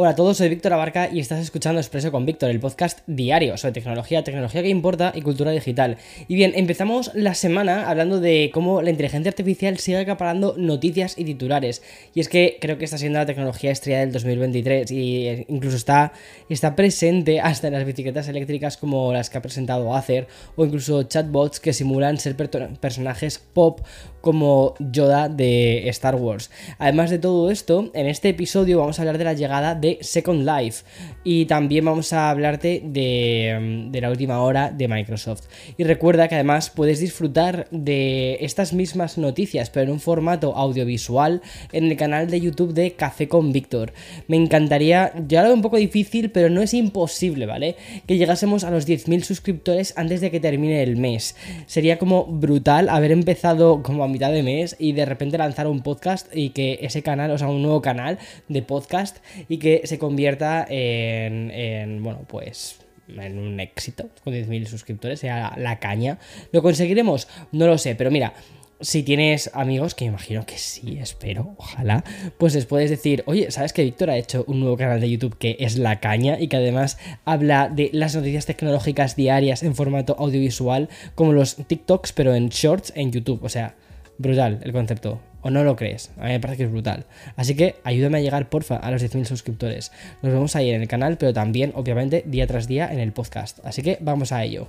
Hola a todos, soy Víctor Abarca y estás escuchando Expreso con Víctor, el podcast diario sobre tecnología, tecnología que importa y cultura digital. Y bien, empezamos la semana hablando de cómo la inteligencia artificial sigue acaparando noticias y titulares. Y es que creo que está siendo la tecnología estrella del 2023 y eh, incluso está, está presente hasta en las bicicletas eléctricas como las que ha presentado Acer o incluso chatbots que simulan ser personajes pop como Yoda de Star Wars. Además de todo esto, en este episodio vamos a hablar de la llegada de Second Life y también vamos a hablarte de, de, la última hora de Microsoft. Y recuerda que además puedes disfrutar de estas mismas noticias, pero en un formato audiovisual en el canal de YouTube de Café con Víctor. Me encantaría, ya lo veo un poco difícil, pero no es imposible, ¿vale? Que llegásemos a los 10.000 suscriptores antes de que termine el mes. Sería como brutal haber empezado como mitad de mes y de repente lanzar un podcast y que ese canal, o sea, un nuevo canal de podcast y que se convierta en, bueno, pues en un éxito con 10.000 suscriptores, sea la caña. ¿Lo conseguiremos? No lo sé, pero mira, si tienes amigos, que imagino que sí, espero, ojalá, pues les puedes decir, oye, ¿sabes que Víctor ha hecho un nuevo canal de YouTube que es La Caña y que además habla de las noticias tecnológicas diarias en formato audiovisual, como los TikToks, pero en shorts en YouTube? O sea, Brutal el concepto. ¿O no lo crees? A mí me parece que es brutal. Así que ayúdame a llegar, porfa, a los 10.000 suscriptores. Nos vemos ahí en el canal, pero también, obviamente, día tras día en el podcast. Así que vamos a ello.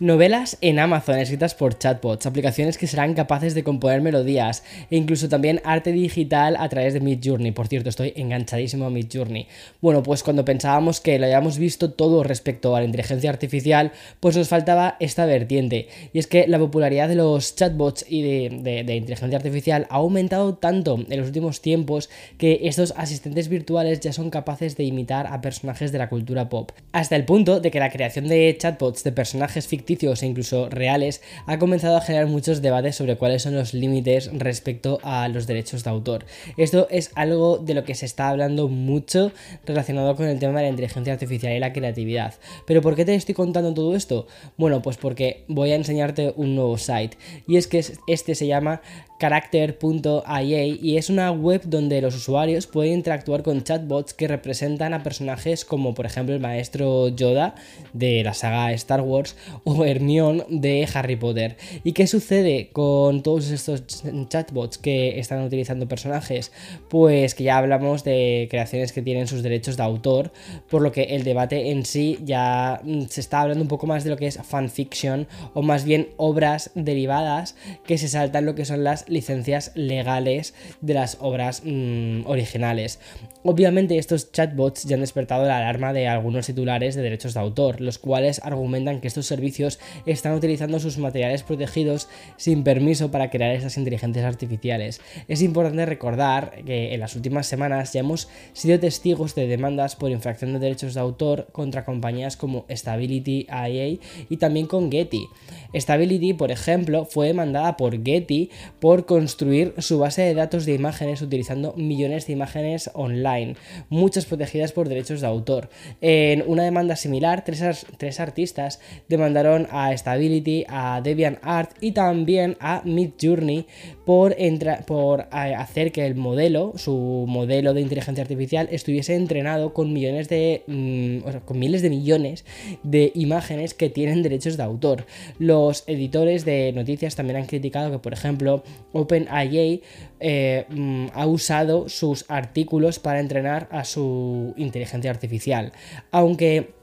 Novelas en Amazon escritas por chatbots, aplicaciones que serán capaces de componer melodías e incluso también arte digital a través de Midjourney. Por cierto, estoy enganchadísimo a Midjourney. Bueno, pues cuando pensábamos que lo habíamos visto todo respecto a la inteligencia artificial, pues nos faltaba esta vertiente. Y es que la popularidad de los chatbots y de, inteligencia artificial ha aumentado tanto en los últimos tiempos que estos asistentes virtuales ya son capaces de imitar a personajes de la cultura pop. Hasta el punto de que la creación de chatbots de personajes ficticios e incluso reales, ha comenzado a generar muchos debates sobre cuáles son los límites respecto a los derechos de autor. Esto es algo de lo que se está hablando mucho relacionado con el tema de la inteligencia artificial y la creatividad. Pero ¿por qué te estoy contando todo esto? Bueno, pues porque voy a enseñarte un nuevo site y es que este se llama character.ia y es una web donde los usuarios pueden interactuar con chatbots que representan a personajes como por ejemplo el maestro Yoda de la saga Star Wars o Hermione de Harry Potter. ¿Y qué sucede con todos estos chatbots que están utilizando personajes? Pues que ya hablamos de creaciones que tienen sus derechos de autor, por lo que el debate en sí ya mm, se está hablando un poco más de lo que es fanfiction o más bien obras derivadas que se saltan lo que son las licencias legales de las obras mm, originales. Obviamente estos chatbots ya han despertado la alarma de algunos titulares de derechos de autor, los cuales argumentan que estos servicios están utilizando sus materiales protegidos sin permiso para crear esas inteligencias artificiales. Es importante recordar que en las últimas semanas ya hemos sido testigos de demandas por infracción de derechos de autor contra compañías como Stability IA y también con Getty. Stability, por ejemplo, fue demandada por Getty por por construir su base de datos de imágenes utilizando millones de imágenes online, muchas protegidas por derechos de autor. En una demanda similar, tres, artistas demandaron a Stability, a DeviantArt y también a Midjourney por, eh, hacer que el modelo, su modelo de inteligencia artificial, estuviese entrenado con millones de, mm, con miles de millones de imágenes que tienen derechos de autor. Los editores de noticias también han criticado que, por ejemplo, OpenAI eh, mm, ha usado sus artículos para entrenar a su inteligencia artificial. Aunque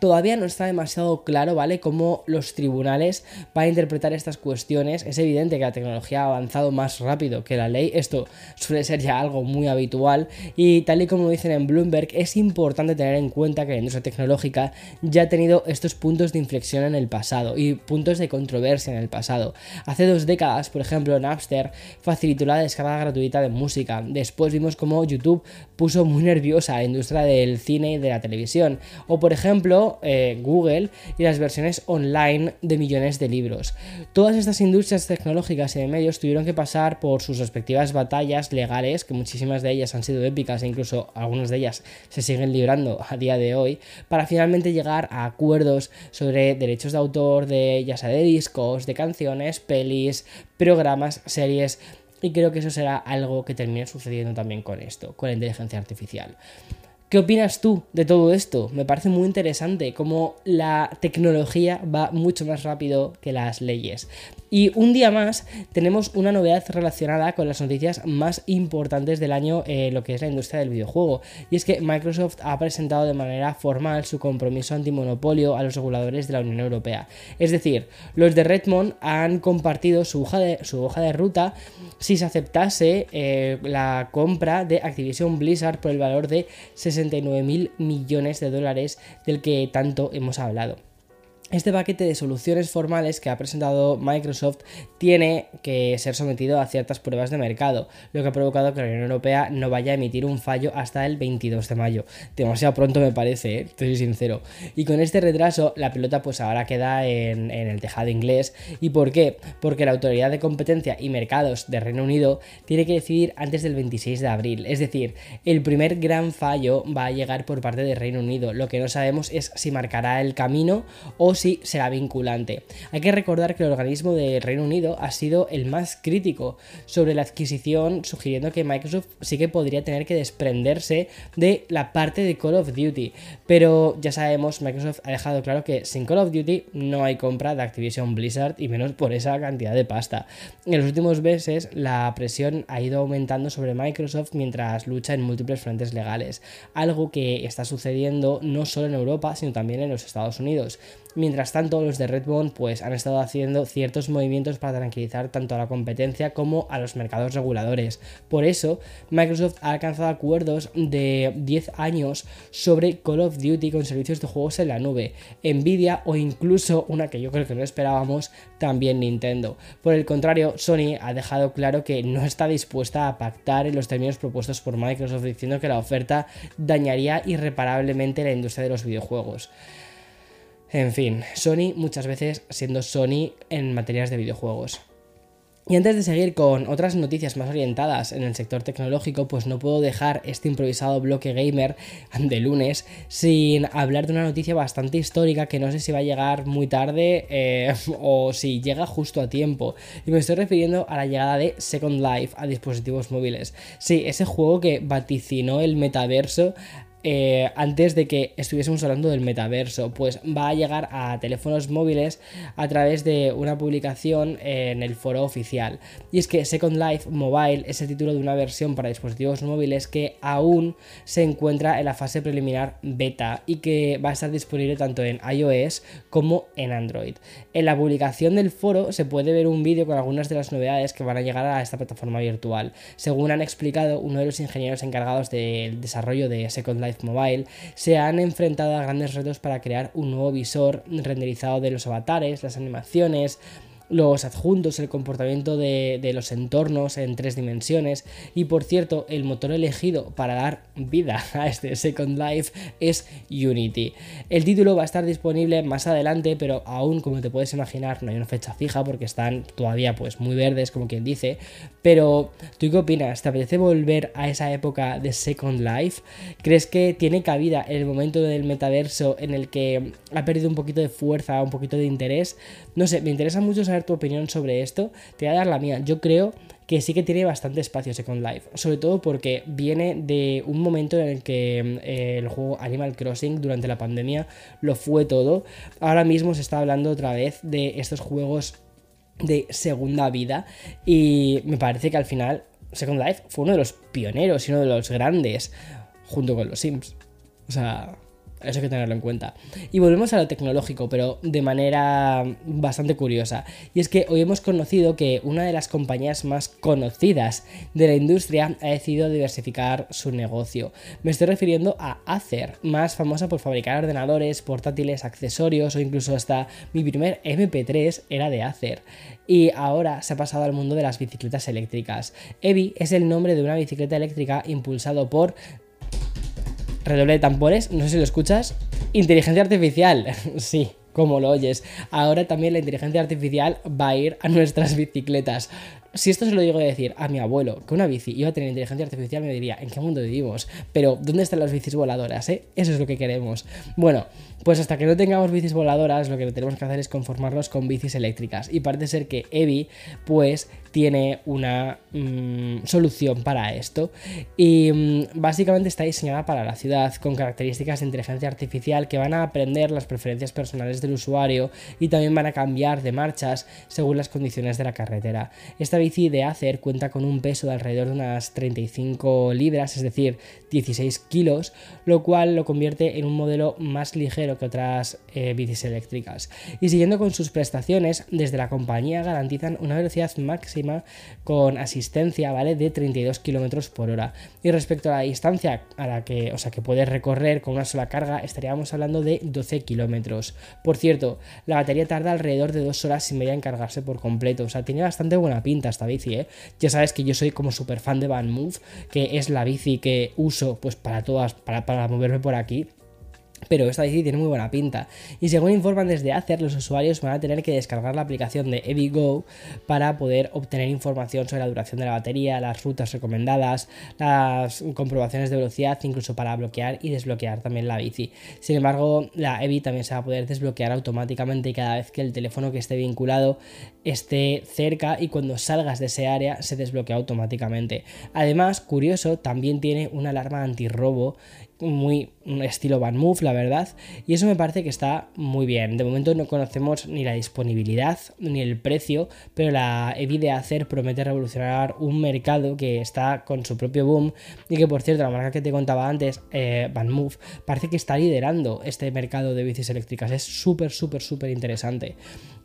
Todavía no está demasiado claro, ¿vale?, cómo los tribunales van a interpretar estas cuestiones. Es evidente que la tecnología ha avanzado más rápido que la ley, esto suele ser ya algo muy habitual y tal y como dicen en Bloomberg, es importante tener en cuenta que la industria tecnológica ya ha tenido estos puntos de inflexión en el pasado y puntos de controversia en el pasado. Hace dos décadas, por ejemplo, Napster facilitó la descarga gratuita de música. Después vimos cómo YouTube puso muy nerviosa a la industria del cine y de la televisión. O por ejemplo, eh, Google y las versiones online de millones de libros. Todas estas industrias tecnológicas y de medios tuvieron que pasar por sus respectivas batallas legales, que muchísimas de ellas han sido épicas e incluso algunas de ellas se siguen librando a día de hoy, para finalmente llegar a acuerdos sobre derechos de autor de ya sea de discos, de canciones, pelis, programas, series y creo que eso será algo que termine sucediendo también con esto, con la inteligencia artificial. ¿Qué opinas tú de todo esto? Me parece muy interesante cómo la tecnología va mucho más rápido que las leyes. Y un día más tenemos una novedad relacionada con las noticias más importantes del año en lo que es la industria del videojuego. Y es que Microsoft ha presentado de manera formal su compromiso antimonopolio a los reguladores de la Unión Europea. Es decir, los de Redmond han compartido su hoja de, su hoja de ruta si se aceptase eh, la compra de Activision Blizzard por el valor de 69 mil millones de dólares del que tanto hemos hablado. Este paquete de soluciones formales que ha presentado Microsoft tiene que ser sometido a ciertas pruebas de mercado, lo que ha provocado que la Unión Europea no vaya a emitir un fallo hasta el 22 de mayo. Demasiado pronto me parece, ¿eh? estoy sincero. Y con este retraso, la pelota pues ahora queda en, en el tejado inglés. ¿Y por qué? Porque la Autoridad de Competencia y Mercados de Reino Unido tiene que decidir antes del 26 de abril. Es decir, el primer gran fallo va a llegar por parte de Reino Unido. Lo que no sabemos es si marcará el camino o si será vinculante. Hay que recordar que el organismo de Reino Unido ha sido el más crítico sobre la adquisición, sugiriendo que Microsoft sí que podría tener que desprenderse de la parte de Call of Duty. Pero ya sabemos, Microsoft ha dejado claro que sin Call of Duty no hay compra de Activision Blizzard y menos por esa cantidad de pasta. En los últimos meses la presión ha ido aumentando sobre Microsoft mientras lucha en múltiples frentes legales, algo que está sucediendo no solo en Europa, sino también en los Estados Unidos. Mientras tanto, los de Redbone pues, han estado haciendo ciertos movimientos para tranquilizar tanto a la competencia como a los mercados reguladores. Por eso, Microsoft ha alcanzado acuerdos de 10 años sobre Call of Duty con servicios de juegos en la nube, Nvidia o incluso una que yo creo que no esperábamos, también Nintendo. Por el contrario, Sony ha dejado claro que no está dispuesta a pactar en los términos propuestos por Microsoft, diciendo que la oferta dañaría irreparablemente la industria de los videojuegos. En fin, Sony muchas veces siendo Sony en materias de videojuegos. Y antes de seguir con otras noticias más orientadas en el sector tecnológico, pues no puedo dejar este improvisado bloque gamer de lunes sin hablar de una noticia bastante histórica que no sé si va a llegar muy tarde eh, o si llega justo a tiempo. Y me estoy refiriendo a la llegada de Second Life a dispositivos móviles. Sí, ese juego que vaticinó el metaverso eh, antes de que estuviésemos hablando del metaverso, pues va a llegar a teléfonos móviles a través de una publicación en el foro oficial. Y es que Second Life Mobile es el título de una versión para dispositivos móviles que aún se encuentra en la fase preliminar beta y que va a estar disponible tanto en iOS como en Android. En la publicación del foro se puede ver un vídeo con algunas de las novedades que van a llegar a esta plataforma virtual. Según han explicado uno de los ingenieros encargados del desarrollo de Second Life Mobile, se han enfrentado a grandes retos para crear un nuevo visor renderizado de los avatares, las animaciones, los adjuntos, el comportamiento de, los entornos en tres dimensiones. Y por cierto, el motor elegido para dar vida a este Second Life es Unity. El título va a estar disponible más adelante, pero aún, como te puedes imaginar, no hay una fecha fija porque están todavía pues muy verdes, como quien dice. Pero, ¿tú qué opinas? ¿Te apetece volver a esa época de Second Life? ¿Crees que tiene cabida el momento del metaverso en el que ha perdido un poquito de fuerza, un poquito de interés? No sé, me interesa mucho saber tu opinión sobre esto. Te voy a dar la mía. Yo creo que sí que tiene bastante espacio Second Life, sobre todo porque viene de un momento en el que eh, el juego Animal Crossing durante la pandemia lo fue todo. Ahora mismo se está hablando otra vez de estos juegos de segunda vida y me parece que al final Second Life fue uno de los pioneros y uno de los grandes junto con los Sims. O sea, eso hay que tenerlo en cuenta. Y volvemos a lo tecnológico, pero de manera bastante curiosa. Y es que hoy hemos conocido que una de las compañías más conocidas de la industria ha decidido diversificar su negocio. Me estoy refiriendo a Acer, más famosa por fabricar ordenadores, portátiles, accesorios o incluso hasta mi primer MP3 era de Acer. Y ahora se ha pasado al mundo de las bicicletas eléctricas. Evi es el nombre de una bicicleta eléctrica impulsado por redoble de tambores, no sé si lo escuchas. Inteligencia artificial, sí, como lo oyes. Ahora también la inteligencia artificial va a ir a nuestras bicicletas. Si esto se lo digo de decir a mi abuelo que una bici iba a tener inteligencia artificial, me diría, ¿en qué mundo vivimos? Pero, ¿dónde están las bicis voladoras? Eh? Eso es lo que queremos. Bueno, pues hasta que no tengamos bicis voladoras, lo que tenemos que hacer es conformarnos con bicis eléctricas. Y parece ser que Evi, pues, tiene una mm, solución para esto. Y mm, básicamente está diseñada para la ciudad, con características de inteligencia artificial que van a aprender las preferencias personales del usuario y también van a cambiar de marchas según las condiciones de la carretera. Esta bici de Acer cuenta con un peso de alrededor de unas 35 libras, es decir, 16 kilos, lo cual lo convierte en un modelo más ligero que otras eh, bicis eléctricas. Y siguiendo con sus prestaciones, desde la compañía garantizan una velocidad máxima con asistencia, ¿vale? De 32 km por hora. Y respecto a la distancia a la que, o sea, que puedes recorrer con una sola carga, estaríamos hablando de 12 kilómetros. Por cierto, la batería tarda alrededor de 2 horas y media en cargarse por completo. O sea, tiene bastante buena pinta esta bici, ¿eh? Ya sabes que yo soy como súper fan de Van Move, que es la bici que uso pues para todas, para, para moverme por aquí. Pero esta bici tiene muy buena pinta. Y según informan desde Acer, los usuarios van a tener que descargar la aplicación de EviGo para poder obtener información sobre la duración de la batería, las rutas recomendadas, las comprobaciones de velocidad, incluso para bloquear y desbloquear también la bici. Sin embargo, la Evi también se va a poder desbloquear automáticamente cada vez que el teléfono que esté vinculado esté cerca y cuando salgas de ese área se desbloquea automáticamente. Además, curioso, también tiene una alarma antirrobo muy estilo Van Move, la verdad, y eso me parece que está muy bien. De momento no conocemos ni la disponibilidad ni el precio, pero la Evi de Hacer promete revolucionar un mercado que está con su propio boom y que por cierto la marca que te contaba antes, eh, Van Move, parece que está liderando este mercado de bicis eléctricas. Es súper, súper, súper interesante.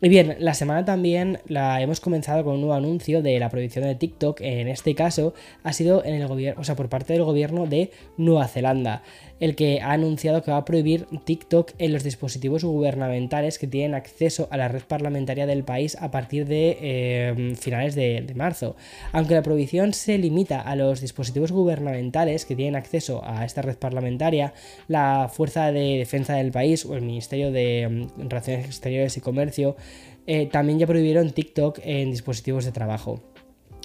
Y bien, la semana también la hemos comenzado con un nuevo anuncio de la prohibición de TikTok. En este caso ha sido en el gobierno, o sea, por parte del gobierno de Nueva Zelanda el que ha anunciado que va a prohibir TikTok en los dispositivos gubernamentales que tienen acceso a la red parlamentaria del país a partir de eh, finales de, marzo. Aunque la prohibición se limita a los dispositivos gubernamentales que tienen acceso a esta red parlamentaria, la Fuerza de Defensa del país o el Ministerio de mm, Relaciones Exteriores y Comercio eh, también ya prohibieron TikTok en dispositivos de trabajo.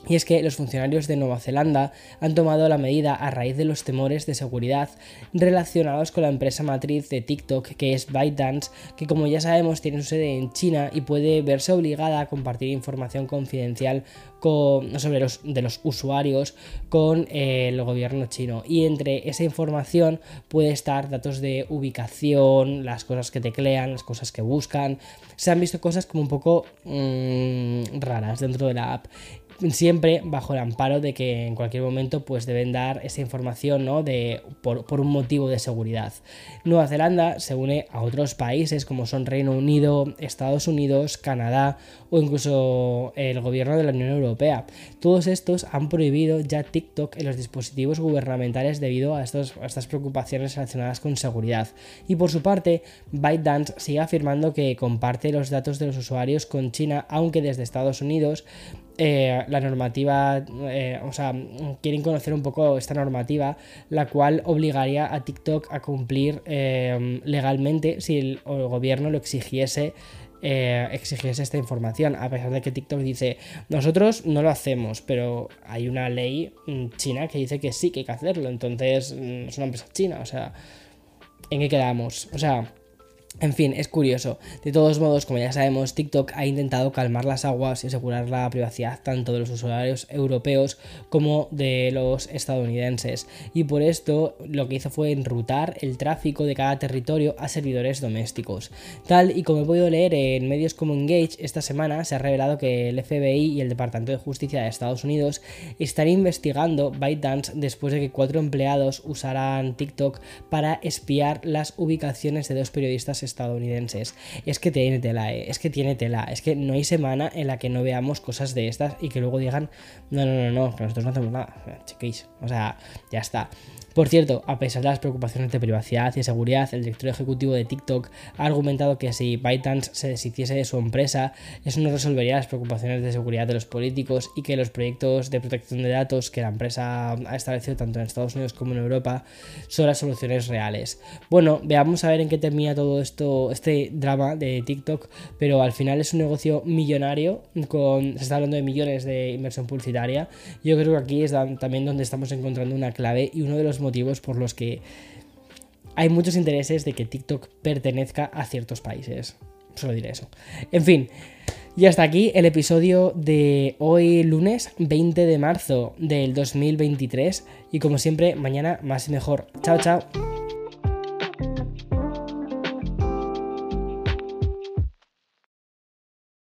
Y es que los funcionarios de Nueva Zelanda han tomado la medida a raíz de los temores de seguridad relacionados con la empresa matriz de TikTok que es ByteDance, que como ya sabemos tiene su sede en China y puede verse obligada a compartir información confidencial sobre los, de los usuarios con eh, el gobierno chino. Y entre esa información puede estar datos de ubicación, las cosas que teclean, las cosas que buscan. Se han visto cosas como un poco mmm, raras dentro de la app. Siempre bajo el amparo de que en cualquier momento pues deben dar esa información ¿no? de, por, por, un motivo de seguridad. Nueva Zelanda se une a otros países como son Reino Unido, Estados Unidos, Canadá o incluso el gobierno de la Unión Europea. Todos estos han prohibido ya TikTok en los dispositivos gubernamentales debido a, estos, a estas preocupaciones relacionadas con seguridad. Y por su parte, ByteDance sigue afirmando que comparte los datos de los usuarios con China, aunque desde Estados Unidos eh, la normativa, eh, o sea, quieren conocer un poco esta normativa, la cual obligaría a TikTok a cumplir eh, legalmente si el, gobierno lo exigiese. exigiese esta información, a pesar de que TikTok dice nosotros no lo hacemos, pero hay una ley mm, china que dice que sí que hay que hacerlo, entonces mm, es una empresa china, o sea, ¿en qué quedamos? O sea, en fin, es curioso. De todos modos, como ya sabemos, TikTok ha intentado calmar las aguas y asegurar la privacidad tanto de los usuarios europeos como de los estadounidenses. Y por esto lo que hizo fue enrutar el tráfico de cada territorio a servidores domésticos. Tal y como he podido leer en medios como Engage, esta semana se ha revelado que el FBI y el Departamento de Justicia de Estados Unidos están investigando ByteDance después de que cuatro empleados usaran TikTok para espiar las ubicaciones de dos periodistas estadounidenses. Es que tiene tela, eh, es que tiene tela. Es que no hay semana en la que no veamos cosas de estas y que luego digan, no, no, no, no, que nosotros no hacemos nada. Chiquéis, o sea, ya está. Por cierto, a pesar de las preocupaciones de privacidad y seguridad, el director ejecutivo de TikTok ha argumentado que si ByteDance se deshiciese de su empresa, eso no resolvería las preocupaciones de seguridad de los políticos y que los proyectos de protección de datos que la empresa ha establecido tanto en Estados Unidos como en Europa son las soluciones reales. Bueno, veamos a ver en qué termina todo esto, este drama de TikTok, pero al final es un negocio millonario, con, se está hablando de millones de inversión publicitaria. Yo creo que aquí es también donde estamos encontrando una clave y uno de los motivos por los que hay muchos intereses de que TikTok pertenezca a ciertos países. Solo diré eso. En fin, y hasta aquí el episodio de hoy lunes 20 de marzo del 2023. Y como siempre, mañana más y mejor. Chao, chao.